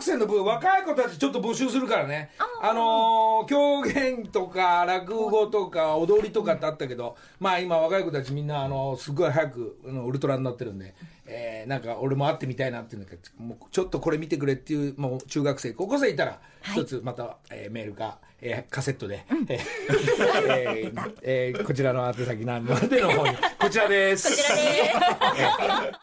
学生の部若い子たちちょっと募集するからね。あのー狂言とか落語とか踊りとかってあったけどまあ今若い子たちみんなあのすごい早くあのウルトラになってるんで、えーなんか俺も会ってみたいなっていうんだけどもうちょっとこれ見てくれっていうもう中学生高校生いたら一つまた、えーメールか、えーカセットで、えん。えーえーこちらの宛先なんで の方にこちらです。こちらです。